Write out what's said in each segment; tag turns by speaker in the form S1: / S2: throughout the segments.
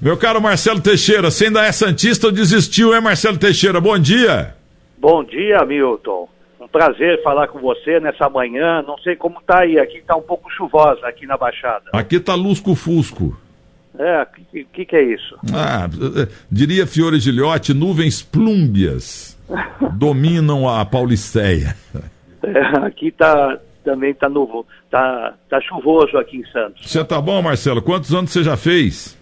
S1: Meu caro Marcelo Teixeira, você ainda é Santista ou desistiu, hein, Marcelo Teixeira? Bom dia.
S2: Bom dia, Milton. Um prazer falar com você nessa manhã. Não sei como tá aí. Aqui tá um pouco chuvosa aqui na Baixada.
S1: Aqui tá lusco-fusco.
S2: É, o que, que, que, é isso?
S1: Ah, diria Fiore Gilhote, nuvens plúmbias dominam a Pauliceia.
S2: É, aqui tá também tá novo, tá, tá chuvoso aqui em Santos.
S1: Você tá bom, Marcelo? Quantos anos você já fez?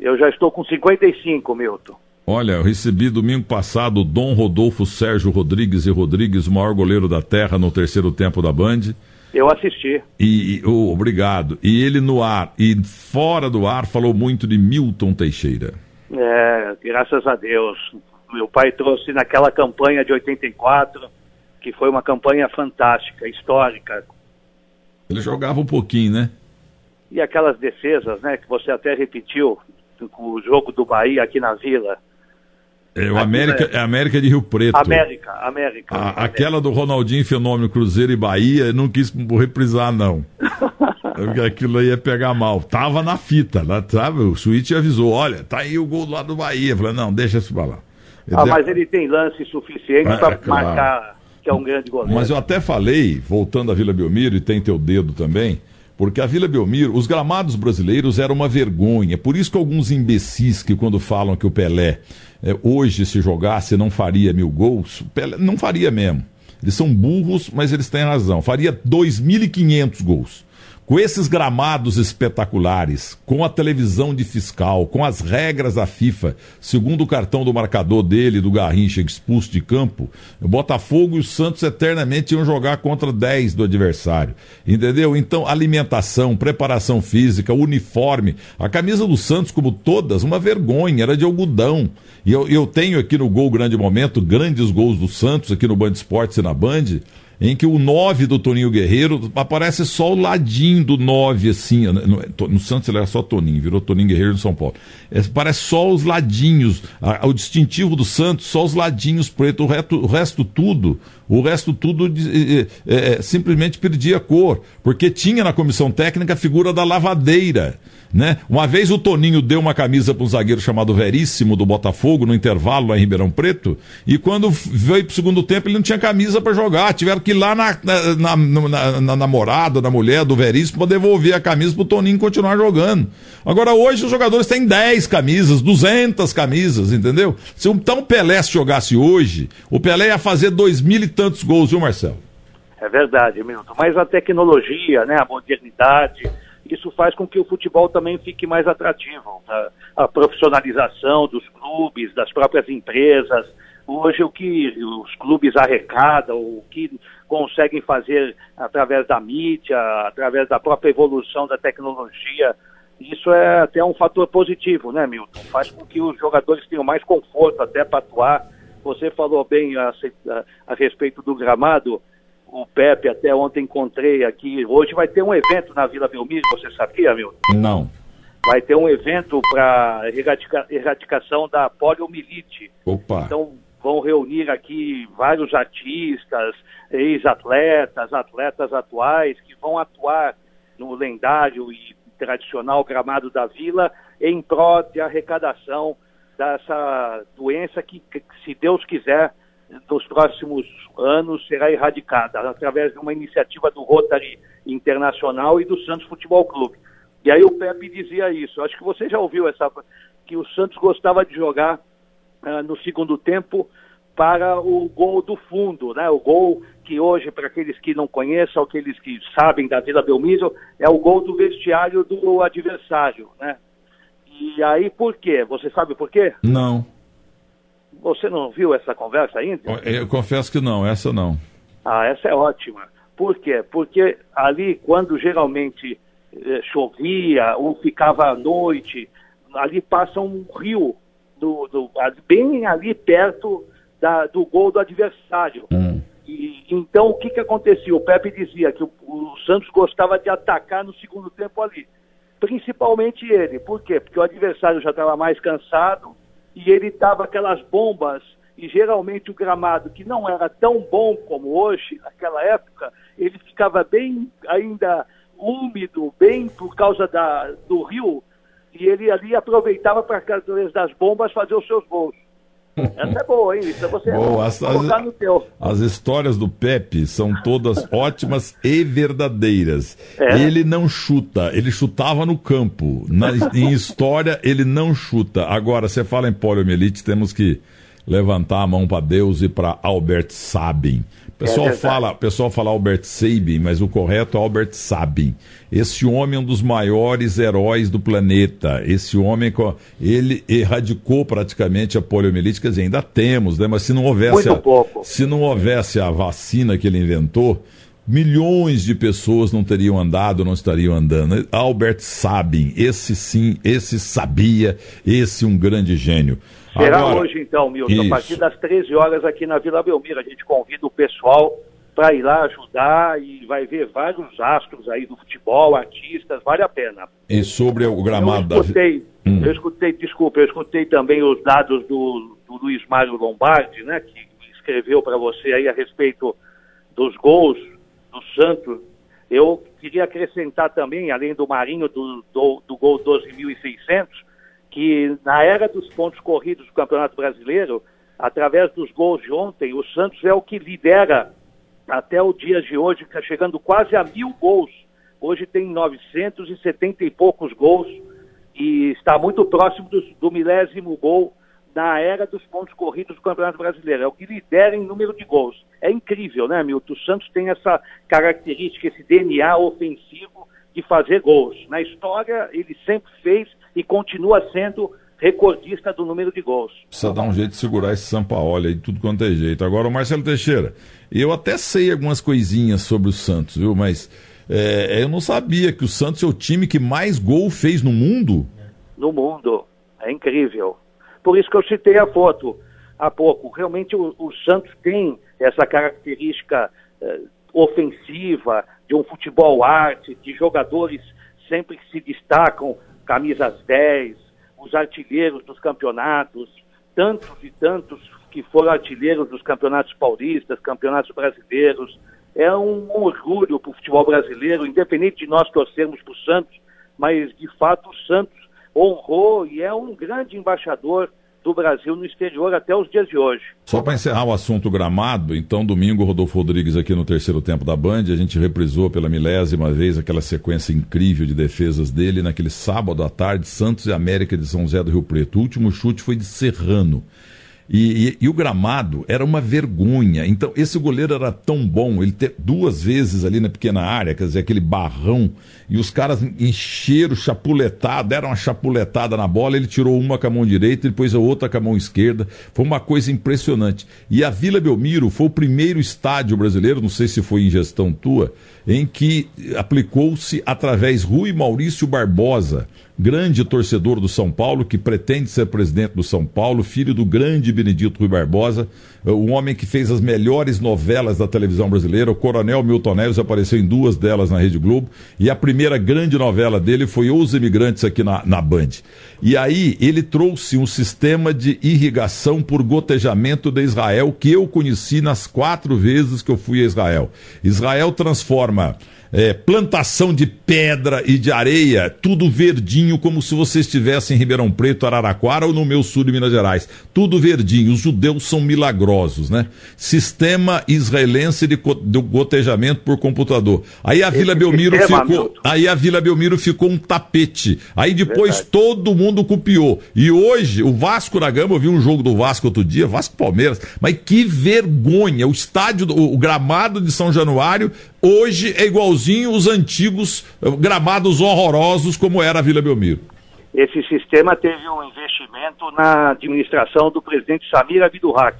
S2: Eu já estou com 55, Milton.
S1: Olha, eu recebi domingo passado o Dom Rodolfo Sérgio Rodrigues e Rodrigues, o maior goleiro da terra no terceiro tempo da Band.
S2: Eu assisti.
S1: E, oh, obrigado. E ele no ar e fora do ar falou muito de Milton Teixeira.
S2: É, graças a Deus. Meu pai trouxe naquela campanha de 84, que foi uma campanha fantástica, histórica.
S1: Ele jogava um pouquinho, né?
S2: E aquelas defesas, né, que você até repetiu, o jogo do Bahia aqui na Vila.
S1: É o América, é América de Rio Preto.
S2: América, América.
S1: A, América. Aquela do Ronaldinho Fenômeno Cruzeiro e Bahia, não quis reprisar, não. Porque aquilo aí ia pegar mal. Tava na fita, lá, sabe? O Switch avisou: olha, tá aí o gol do lado do Bahia. Falei, não, deixa isso pra lá.
S2: Ah, mas ele tem lance suficiente é, para claro. marcar que é um grande goleiro.
S1: Mas eu até falei, voltando à Vila Belmiro, e tem teu dedo também, porque a Vila Belmiro, os gramados brasileiros eram uma vergonha. Por isso que alguns imbecis que quando falam que o Pelé é, hoje se jogasse não faria mil gols, Pelé não faria mesmo. Eles são burros, mas eles têm razão. Faria 2.500 gols com esses gramados espetaculares, com a televisão de fiscal, com as regras da FIFA, segundo o cartão do marcador dele, do Garrincha, expulso de campo, o Botafogo e o Santos eternamente iam jogar contra 10 do adversário. Entendeu? Então, alimentação, preparação física, uniforme. A camisa do Santos, como todas, uma vergonha, era de algodão. E eu, eu tenho aqui no Gol Grande Momento grandes gols do Santos, aqui no Band Esportes e na Band em que o 9 do Toninho Guerreiro aparece só o ladinho do 9, assim. No, no Santos ele era só Toninho, virou Toninho Guerreiro no São Paulo. É, parece só os ladinhos. A, o distintivo do Santos, só os ladinhos pretos, o, resto, o resto tudo. O resto tudo é, é, simplesmente perdia cor. Porque tinha na comissão técnica a figura da lavadeira. Né? Uma vez o Toninho deu uma camisa para um zagueiro chamado Veríssimo do Botafogo no intervalo lá em Ribeirão Preto e quando veio para o segundo tempo ele não tinha camisa para jogar, tiveram que ir lá na, na, na, na namorada, na mulher do Veríssimo para devolver a camisa para o Toninho continuar jogando. Agora hoje os jogadores têm 10 camisas, 200 camisas, entendeu? Se então o Pelé se jogasse hoje, o Pelé ia fazer dois mil e tantos gols, viu Marcelo?
S2: É verdade, Milton. Mas a tecnologia, né, a modernidade isso faz com que o futebol também fique mais atrativo. Tá? A profissionalização dos clubes, das próprias empresas. Hoje, o que os clubes arrecadam, o que conseguem fazer através da mídia, através da própria evolução da tecnologia, isso é até um fator positivo, né, Milton? Faz com que os jogadores tenham mais conforto até para atuar. Você falou bem a, a, a respeito do gramado o Pepe até ontem encontrei aqui. Hoje vai ter um evento na Vila Belmiro, você sabia, meu?
S1: Não.
S2: Vai ter um evento para erradica, erradicação da poliomielite.
S1: Opa.
S2: Então vão reunir aqui vários artistas, ex-atletas, atletas atuais que vão atuar no lendário e tradicional gramado da Vila em prol de arrecadação dessa doença que, se Deus quiser, nos próximos anos será erradicada através de uma iniciativa do Rotary Internacional e do Santos Futebol Clube. E aí o Pepe dizia isso. Acho que você já ouviu essa que o Santos gostava de jogar uh, no segundo tempo para o gol do fundo, né? O gol que hoje, para aqueles que não conheçam, aqueles que sabem da Vila Belmiro, é o gol do vestiário do adversário, né? E aí por quê? Você sabe por quê?
S1: Não.
S2: Você não viu essa conversa ainda?
S1: Eu confesso que não, essa não.
S2: Ah, essa é ótima. Por quê? Porque ali, quando geralmente eh, chovia ou ficava à noite, ali passa um rio, do, do bem ali perto da, do gol do adversário. Hum. E, então, o que, que acontecia? O Pepe dizia que o, o Santos gostava de atacar no segundo tempo ali. Principalmente ele. Por quê? Porque o adversário já estava mais cansado, e ele dava aquelas bombas, e geralmente o gramado, que não era tão bom como hoje, naquela época, ele ficava bem ainda úmido, bem por causa da, do rio, e ele ali aproveitava para, através das bombas, fazer os seus gols. Essa é boa, hein? Isso é você boa,
S1: as, colocar no teu. As histórias do Pepe são todas ótimas e verdadeiras. É. Ele não chuta, ele chutava no campo. Na, em história, ele não chuta. Agora, você fala em poliomielite, temos que levantar a mão para Deus e para Albert Sabin. O pessoal, é fala, pessoal fala Albert Sabin, mas o correto é Albert Sabin. Esse homem é um dos maiores heróis do planeta. Esse homem, ele erradicou praticamente a poliomielite, quer dizer, ainda temos, né? Mas se não houvesse, a, se não houvesse a vacina que ele inventou, milhões de pessoas não teriam andado, não estariam andando. Albert Sabin, esse sim, esse sabia, esse um grande gênio.
S2: Será Agora, hoje então, Milton, isso. a partir das 13 horas aqui na Vila Belmiro. A gente convida o pessoal para ir lá ajudar e vai ver vários astros aí do futebol, artistas, vale a pena.
S1: E sobre o gramado
S2: eu escutei, da... hum. Eu escutei, desculpa, eu escutei também os dados do, do Luiz Mário Lombardi, né, que escreveu para você aí a respeito dos gols do Santos. Eu queria acrescentar também, além do Marinho, do, do, do gol 12.600, que na era dos pontos corridos do Campeonato Brasileiro, através dos gols de ontem, o Santos é o que lidera até o dia de hoje, está chegando quase a mil gols. Hoje tem 970 e poucos gols e está muito próximo do, do milésimo gol na era dos pontos corridos do Campeonato Brasileiro. É o que lidera em número de gols. É incrível, né, Milton? O Santos tem essa característica, esse DNA ofensivo de fazer gols. Na história, ele sempre fez e continua sendo recordista do número de gols.
S1: Precisa dar um jeito de segurar esse Sampaoli aí, tudo quanto é jeito. Agora, o Marcelo Teixeira, eu até sei algumas coisinhas sobre o Santos, viu? Mas é, eu não sabia que o Santos é o time que mais gol fez no mundo.
S2: No mundo. É incrível. Por isso que eu citei a foto há pouco. Realmente o, o Santos tem essa característica eh, ofensiva, de um futebol arte, de jogadores sempre que se destacam, camisas 10, os artilheiros dos campeonatos, tantos e tantos que foram artilheiros dos campeonatos paulistas, campeonatos brasileiros. É um orgulho para o futebol brasileiro, independente de nós torcermos para o Santos, mas de fato o Santos honrou e é um grande embaixador do Brasil no exterior até os dias de hoje.
S1: Só para encerrar o assunto gramado, então domingo Rodolfo Rodrigues aqui no terceiro tempo da Band, a gente reprisou pela milésima vez aquela sequência incrível de defesas dele naquele sábado à tarde, Santos e América de São José do Rio Preto. O último chute foi de Serrano. E, e, e, o gramado era uma vergonha. Então, esse goleiro era tão bom, ele ter duas vezes ali na pequena área, quer dizer, aquele barrão, e os caras encheram, chapuletaram, deram uma chapuletada na bola, ele tirou uma com a mão direita e depois a outra com a mão esquerda. Foi uma coisa impressionante. E a Vila Belmiro foi o primeiro estádio brasileiro, não sei se foi em gestão tua, em que aplicou-se através Rui Maurício Barbosa, grande torcedor do São Paulo, que pretende ser presidente do São Paulo, filho do grande Benedito Rui Barbosa, um homem que fez as melhores novelas da televisão brasileira. O Coronel Milton Neves apareceu em duas delas na Rede Globo, e a primeira grande novela dele foi Os Imigrantes aqui na, na Band. E aí ele trouxe um sistema de irrigação por gotejamento de Israel que eu conheci nas quatro vezes que eu fui a Israel. Israel transforma é, plantação de pedra e de areia, tudo verdinho, como se você estivesse em Ribeirão Preto, Araraquara ou no meu sul de Minas Gerais. Tudo verdinho. Os judeus são milagrosos, né? Sistema israelense de, de gotejamento por computador. Aí a Esse Vila Belmiro ficou. Aí a Vila Belmiro ficou um tapete. Aí depois Verdade. todo mundo copiou. E hoje, o Vasco da Gama, eu vi um jogo do Vasco outro dia, Vasco Palmeiras, mas que vergonha! O estádio, o gramado de São Januário hoje é igualzinho os antigos eh, gramados horrorosos como era a Vila Belmiro.
S2: Esse sistema teve um investimento na administração do presidente Samir Abdurrak,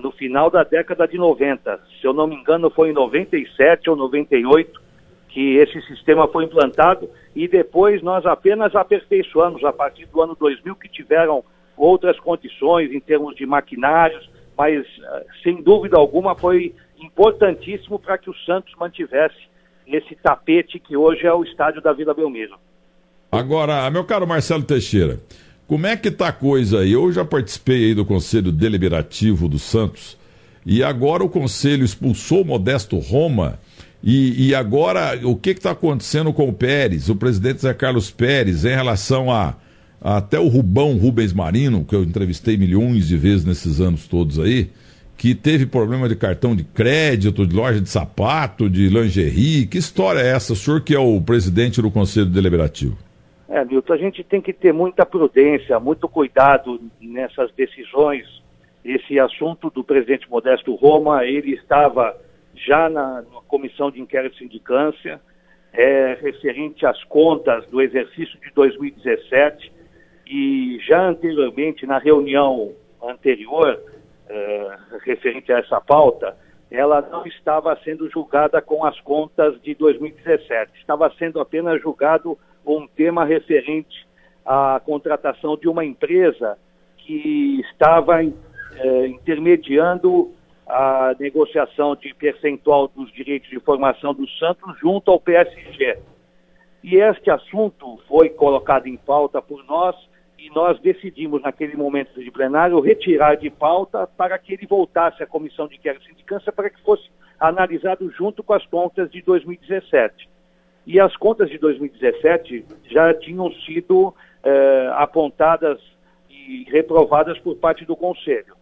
S2: no final da década de 90. Se eu não me engano, foi em 97 ou 98 que esse sistema foi implantado e depois nós apenas aperfeiçoamos a partir do ano 2000 que tiveram outras condições em termos de maquinários, mas eh, sem dúvida alguma foi importantíssimo para que o Santos mantivesse esse tapete que hoje é o estádio da Vila Belmiro.
S1: Agora, meu caro Marcelo Teixeira, como é que tá a coisa aí? Eu já participei do Conselho Deliberativo do Santos e agora o Conselho expulsou o Modesto Roma E, e agora, o que está acontecendo com o Pérez, o presidente Zé Carlos Pérez, em relação a, a até o Rubão Rubens Marino, que eu entrevistei milhões de vezes nesses anos todos aí, que teve problema de cartão de crédito, de loja de sapato, de lingerie. Que história é essa? O senhor que é o presidente do Conselho Deliberativo.
S2: É, Milton, a gente tem que ter muita prudência, muito cuidado nessas decisões. Esse assunto do presidente Modesto Roma, ele estava já na, na comissão de inquérito sindicância, é, referente às contas do exercício de 2017, e já anteriormente, na reunião anterior, é, referente a essa pauta, ela não estava sendo julgada com as contas de 2017, estava sendo apenas julgado um tema referente à contratação de uma empresa que estava é, intermediando a negociação de percentual dos direitos de formação do Santos junto ao PSG. E este assunto foi colocado em pauta por nós e nós decidimos, naquele momento de plenário, retirar de pauta para que ele voltasse à comissão de inquérito sindicância para que fosse analisado junto com as contas de 2017. E as contas de 2017 já tinham sido eh, apontadas e reprovadas por parte do Conselho,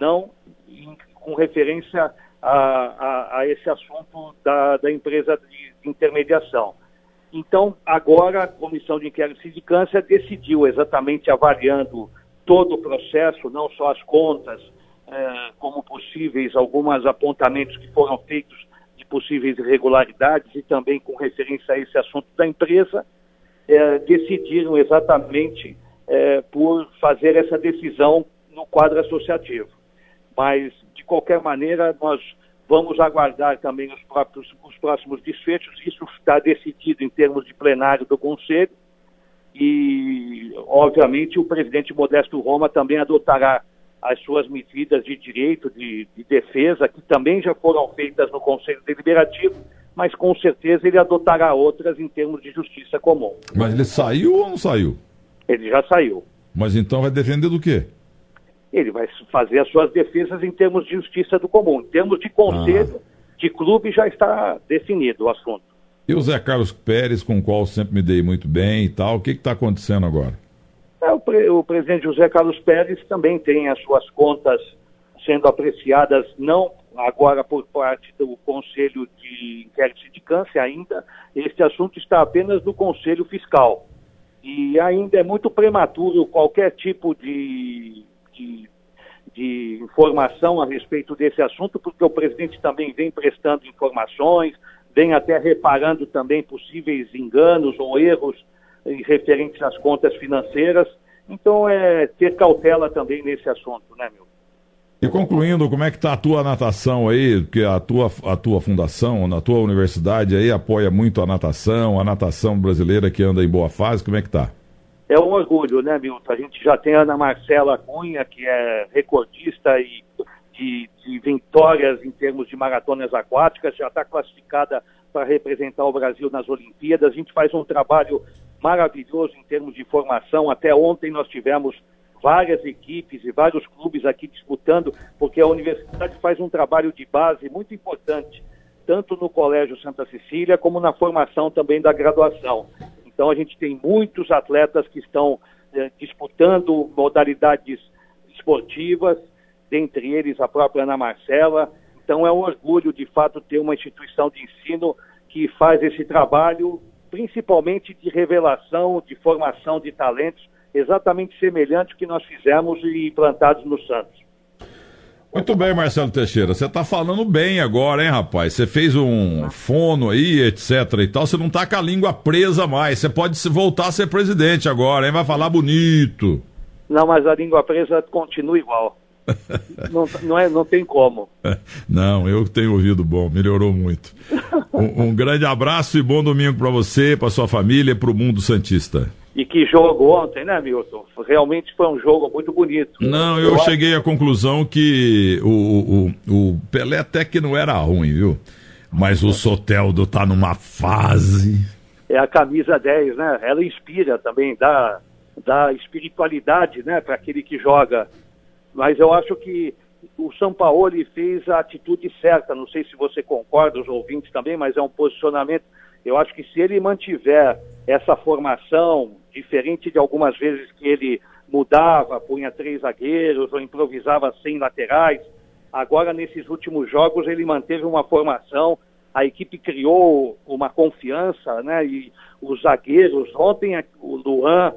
S2: não em, com referência a, a, a, esse assunto da, da empresa de, de intermediação. Então, agora a Comissão de Inquérito e Sindicância decidiu, exatamente avaliando todo o processo, não só as contas, eh, como possíveis alguns apontamentos que foram feitos de possíveis irregularidades e também com referência a esse assunto da empresa, eh, decidiram exatamente eh, por fazer essa decisão no quadro associativo. Mas, de qualquer maneira, nós Vamos aguardar também os, próprios, os próximos desfechos. Isso está decidido em termos de plenário do Conselho. E, obviamente, o presidente Modesto Roma também adotará as suas medidas de direito, de, de defesa, que também já foram feitas no Conselho Deliberativo, mas com certeza ele adotará outras em termos de justiça comum.
S1: Mas ele saiu ou não saiu?
S2: Ele já saiu.
S1: Mas então vai defender do quê?
S2: Ele vai fazer as suas defesas em termos de justiça do comum. Em termos de conselho, ah. de clube, já está definido o assunto.
S1: E o Zé Carlos Pérez, com o qual sempre me dei muito bem e tal, o que está acontecendo agora?
S2: É, o, pre o, presidente José Carlos Pérez também tem as suas contas sendo apreciadas, não agora por parte do Conselho de Inquérito de Câncer ainda, este assunto está apenas no Conselho Fiscal. E ainda é muito prematuro qualquer tipo de de, de informação a respeito desse assunto, porque o presidente também vem prestando informações, vem até reparando também possíveis enganos ou erros referentes às contas financeiras. Então, é ter cautela também nesse assunto, né, meu?
S1: E concluindo, como é que está a tua natação aí? Porque a tua, a tua fundação, na tua universidade aí apoia muito a natação, a natação brasileira que anda em boa fase, como é que está?
S2: É um orgulho, né, Milton? A gente já tem a Ana Marcela Cunha, que é recordista e de, de vitórias em termos de maratonas aquáticas, já está classificada para representar o Brasil nas Olimpíadas. A gente faz um trabalho maravilhoso em termos de formação. Até ontem nós tivemos várias equipes e vários clubes aqui disputando, porque a universidade faz um trabalho de base muito importante, tanto no Colégio Santa Cecília como na formação também da graduação. Então a gente tem muitos atletas que estão eh, disputando modalidades esportivas, dentre eles a própria Ana Marcela. Então é um orgulho de fato ter uma instituição de ensino que faz esse trabalho, principalmente de revelação, de formação de talentos, exatamente semelhante ao que nós fizemos e implantados no Santos.
S1: Muito bem, Marcelo Teixeira. Você está falando bem agora, hein, rapaz? Você fez um fono aí, etc e tal. Você não tá com a língua presa mais. Você pode voltar a ser presidente agora, hein? Vai falar bonito.
S2: Não, mas a língua presa continua igual. não, não, é, não tem como.
S1: Não, eu tenho ouvido bom, melhorou muito. Um, um grande abraço e bom domingo para você, para sua família e para o mundo Santista.
S2: E que jogo ontem, né, Milton? Realmente foi um jogo muito bonito.
S1: Não, eu, eu cheguei à conclusão que o, o, o Pelé até que não era ruim, viu? Mas o Soteldo tá numa fase.
S2: É a camisa 10, né? Ela inspira também, dá, dá espiritualidade, né, para aquele que joga. Mas eu acho que o São Paulo fez a atitude certa. Não sei se você concorda, os ouvintes também, mas é um posicionamento. Eu acho que se ele mantiver essa formação, diferente de algumas vezes que ele mudava, punha três zagueiros ou improvisava sem laterais, agora nesses últimos jogos ele manteve uma formação, a equipe criou uma confiança, né? E os zagueiros, ontem o Luan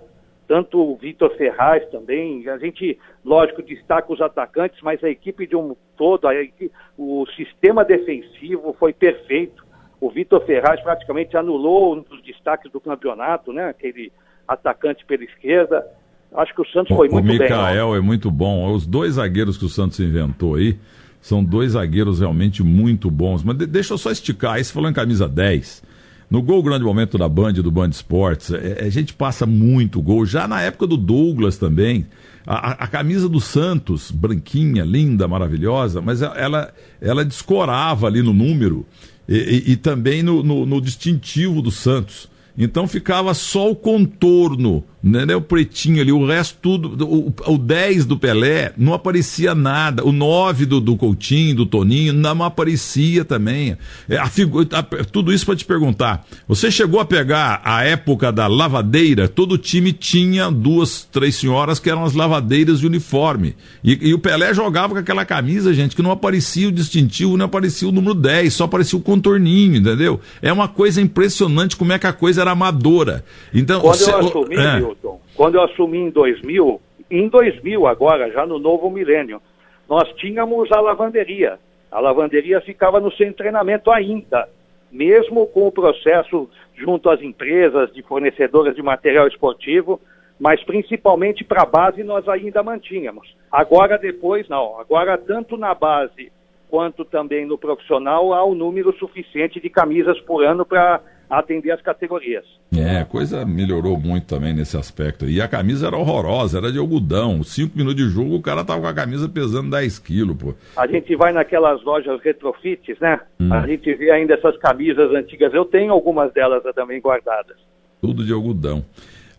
S2: tanto o Vitor Ferraz também. A gente, lógico, destaca os atacantes, mas a equipe de um todo, equipe, o sistema defensivo foi perfeito. O Vitor Ferraz praticamente anulou um dos destaques do campeonato, né? Aquele atacante pela esquerda. Acho que o Santos foi o, muito
S1: bem.
S2: O
S1: Mikael é muito bom. Os dois zagueiros que o Santos inventou aí são dois zagueiros realmente muito bons. Mas deixa eu só esticar. Aí você falou em camisa 10. No Gol Grande Momento da Band, do Band Esportes, é, a gente passa muito gol. Já na época do Douglas também. A, a, camisa do Santos, branquinha, linda, maravilhosa, mas ela, ela descorava ali no número e, e, e também no, no, no distintivo do Santos. Então ficava só o contorno né, o pretinho ali, o resto tudo, o, o 10 do Pelé, não aparecia nada, o 9 do, do Coutinho, do Toninho, não aparecia também. É, a figura, a, tudo isso para te perguntar, você chegou a pegar a época da lavadeira, todo time tinha duas, três senhoras que eram as lavadeiras de uniforme, e, e o Pelé jogava com aquela camisa, gente, que não aparecia o distintivo, não aparecia o número 10, só aparecia o contorninho, entendeu? É uma coisa impressionante como é que a coisa era amadora. Então,
S2: Quando eu assumi, é, quando eu assumi em 2000, em 2000 agora, já no novo milênio, nós tínhamos a lavanderia. A lavanderia ficava no centro de treinamento ainda, mesmo com o processo junto às empresas de fornecedoras de material esportivo, mas principalmente para a base nós ainda mantínhamos. Agora depois não, agora tanto na base quanto também no profissional há um número suficiente de camisas por ano para atender as categorias.
S1: É, a coisa melhorou muito também nesse aspecto. E a camisa era horrorosa, era de algodão. Cinco minutos de jogo, o cara tava com a camisa pesando 10 quilos, pô.
S2: A gente vai naquelas lojas retrofits, né? Hum. A gente vê ainda essas camisas antigas. Eu tenho algumas delas também guardadas.
S1: Tudo de algodão.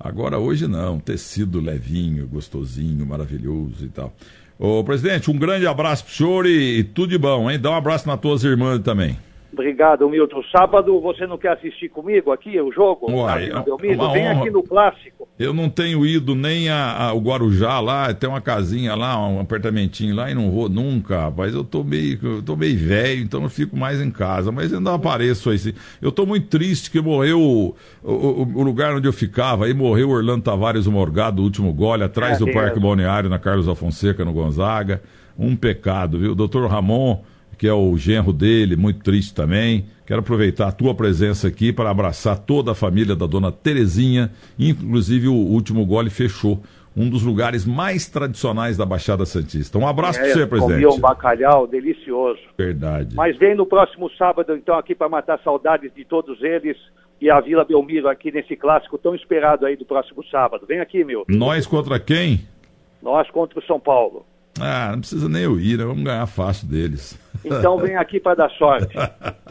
S1: Agora, hoje não, tecido levinho, gostosinho, maravilhoso e tal. Ô, presidente, um grande abraço pro senhor e, e tudo de bom, hein? Dá um abraço nas tuas irmãs também.
S2: Obrigado, Milton. Sábado você não quer assistir comigo aqui o jogo?
S1: Uai, é
S2: Vem aqui no clássico.
S1: Eu não tenho ido nem a, a, o Guarujá lá, tem uma casinha lá, um apartamentinho lá e não vou nunca, rapaz. Eu tô meio, eu tô meio velho, então eu fico mais em casa, mas ainda apareço aí. Eu tô muito triste que morreu o, o, o lugar onde eu ficava, aí morreu o Orlando Tavares, o Morgado, o último gole, atrás é, do Parque Balneário, na Carlos Afonseca, no Gonzaga. Um pecado, viu? Doutor Ramon que é o genro dele, muito triste também. Quero aproveitar a tua presença aqui para abraçar toda a família da dona Terezinha, inclusive o último gole fechou um dos lugares mais tradicionais da Baixada Santista. Um abraço é, para você, presidente.
S2: Comi um bacalhau delicioso.
S1: Verdade.
S2: Mas vem no próximo sábado, então, aqui para matar saudades de todos eles e a Vila Belmiro aqui nesse clássico tão esperado aí do próximo sábado. Vem aqui, meu.
S1: Nós contra quem?
S2: Nós contra o São Paulo.
S1: Ah, não precisa nem eu ir, né? vamos ganhar fácil deles.
S2: Então vem aqui para dar sorte.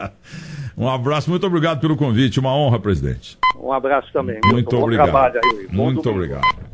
S1: um abraço, muito obrigado pelo convite, uma honra, presidente.
S2: Um abraço também.
S1: Muito, obrigado. Bom trabalho aí. Muito obrigado.